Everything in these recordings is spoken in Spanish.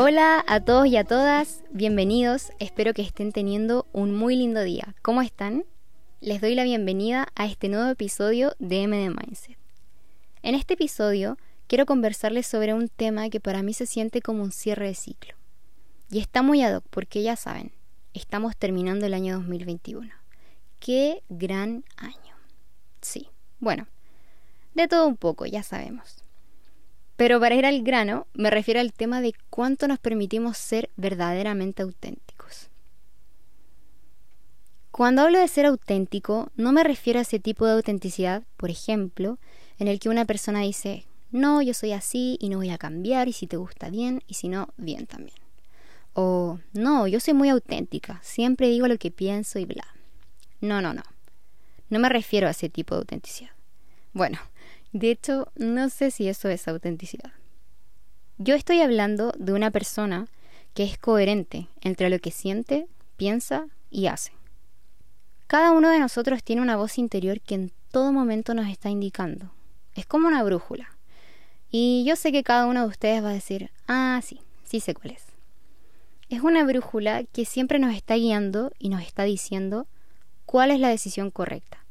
Hola a todos y a todas, bienvenidos, espero que estén teniendo un muy lindo día. ¿Cómo están? Les doy la bienvenida a este nuevo episodio de MD Mindset. En este episodio quiero conversarles sobre un tema que para mí se siente como un cierre de ciclo. Y está muy ad hoc porque ya saben, estamos terminando el año 2021. ¡Qué gran año! Sí, bueno, de todo un poco, ya sabemos. Pero para ir al grano, me refiero al tema de cuánto nos permitimos ser verdaderamente auténticos. Cuando hablo de ser auténtico, no me refiero a ese tipo de autenticidad, por ejemplo, en el que una persona dice, no, yo soy así y no voy a cambiar y si te gusta bien y si no, bien también. O no, yo soy muy auténtica, siempre digo lo que pienso y bla. No, no, no. No me refiero a ese tipo de autenticidad. Bueno, de hecho, no sé si eso es autenticidad. Yo estoy hablando de una persona que es coherente entre lo que siente, piensa y hace. Cada uno de nosotros tiene una voz interior que en todo momento nos está indicando. Es como una brújula. Y yo sé que cada uno de ustedes va a decir, ah, sí, sí sé cuál es. Es una brújula que siempre nos está guiando y nos está diciendo cuál es la decisión correcta,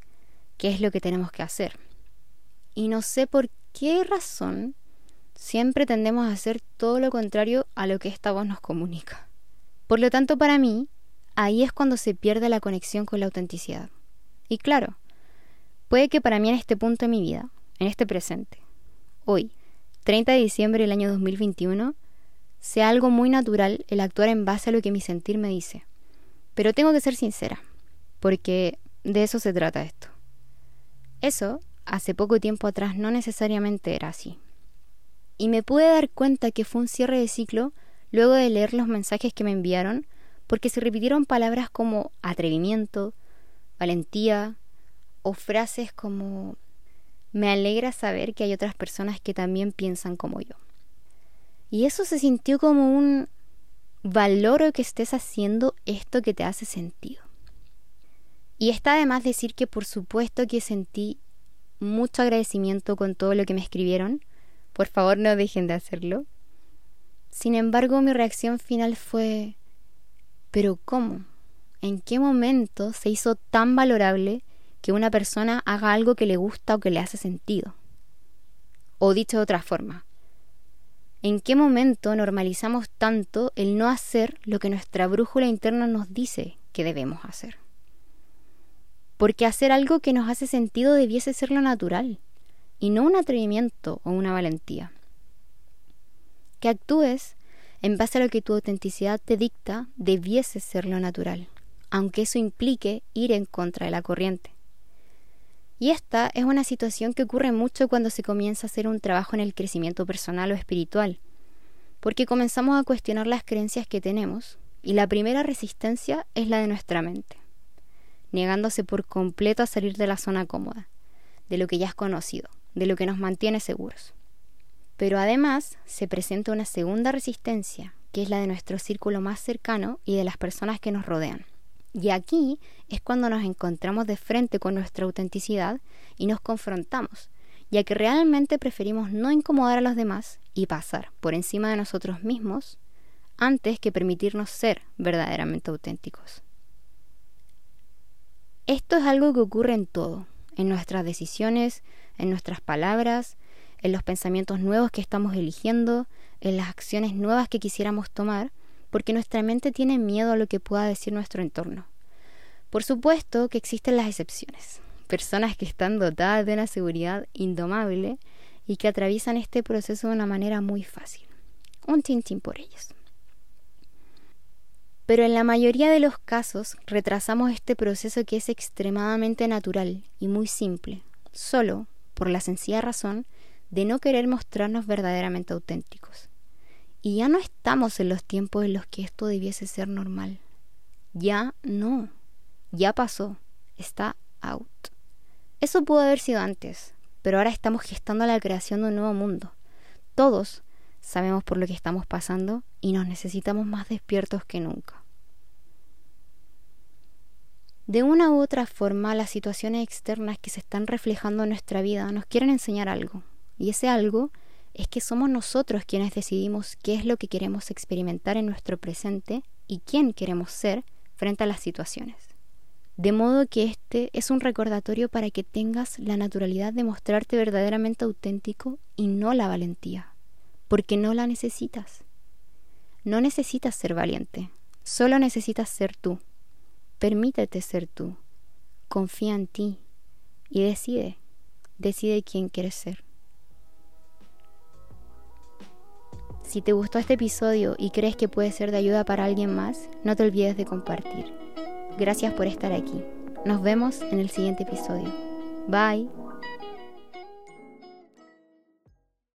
qué es lo que tenemos que hacer. Y no sé por qué razón siempre tendemos a hacer todo lo contrario a lo que esta voz nos comunica. Por lo tanto, para mí, ahí es cuando se pierde la conexión con la autenticidad. Y claro, puede que para mí en este punto de mi vida, en este presente, hoy, 30 de diciembre del año 2021, sea algo muy natural el actuar en base a lo que mi sentir me dice. Pero tengo que ser sincera, porque de eso se trata esto. Eso, hace poco tiempo atrás, no necesariamente era así. Y me pude dar cuenta que fue un cierre de ciclo luego de leer los mensajes que me enviaron, porque se repitieron palabras como atrevimiento, valentía, o frases como me alegra saber que hay otras personas que también piensan como yo. Y eso se sintió como un valoro que estés haciendo esto que te hace sentido. Y está además decir que por supuesto que sentí mucho agradecimiento con todo lo que me escribieron. Por favor no dejen de hacerlo. Sin embargo, mi reacción final fue ¿pero cómo? ¿En qué momento se hizo tan valorable que una persona haga algo que le gusta o que le hace sentido? O dicho de otra forma, ¿en qué momento normalizamos tanto el no hacer lo que nuestra brújula interna nos dice que debemos hacer? Porque hacer algo que nos hace sentido debiese ser lo natural, y no un atrevimiento o una valentía. Que actúes en base a lo que tu autenticidad te dicta debiese ser lo natural, aunque eso implique ir en contra de la corriente. Y esta es una situación que ocurre mucho cuando se comienza a hacer un trabajo en el crecimiento personal o espiritual, porque comenzamos a cuestionar las creencias que tenemos, y la primera resistencia es la de nuestra mente negándose por completo a salir de la zona cómoda, de lo que ya es conocido, de lo que nos mantiene seguros. Pero además se presenta una segunda resistencia, que es la de nuestro círculo más cercano y de las personas que nos rodean. Y aquí es cuando nos encontramos de frente con nuestra autenticidad y nos confrontamos, ya que realmente preferimos no incomodar a los demás y pasar por encima de nosotros mismos antes que permitirnos ser verdaderamente auténticos. Esto es algo que ocurre en todo, en nuestras decisiones, en nuestras palabras, en los pensamientos nuevos que estamos eligiendo, en las acciones nuevas que quisiéramos tomar, porque nuestra mente tiene miedo a lo que pueda decir nuestro entorno. Por supuesto que existen las excepciones, personas que están dotadas de una seguridad indomable y que atraviesan este proceso de una manera muy fácil. Un tintín por ellos. Pero en la mayoría de los casos retrasamos este proceso que es extremadamente natural y muy simple, solo por la sencilla razón de no querer mostrarnos verdaderamente auténticos. Y ya no estamos en los tiempos en los que esto debiese ser normal. Ya no. Ya pasó. Está out. Eso pudo haber sido antes, pero ahora estamos gestando la creación de un nuevo mundo. Todos sabemos por lo que estamos pasando y nos necesitamos más despiertos que nunca. De una u otra forma, las situaciones externas que se están reflejando en nuestra vida nos quieren enseñar algo, y ese algo es que somos nosotros quienes decidimos qué es lo que queremos experimentar en nuestro presente y quién queremos ser frente a las situaciones. De modo que este es un recordatorio para que tengas la naturalidad de mostrarte verdaderamente auténtico y no la valentía, porque no la necesitas. No necesitas ser valiente, solo necesitas ser tú. Permítete ser tú, confía en ti y decide, decide quién quieres ser. Si te gustó este episodio y crees que puede ser de ayuda para alguien más, no te olvides de compartir. Gracias por estar aquí. Nos vemos en el siguiente episodio. Bye.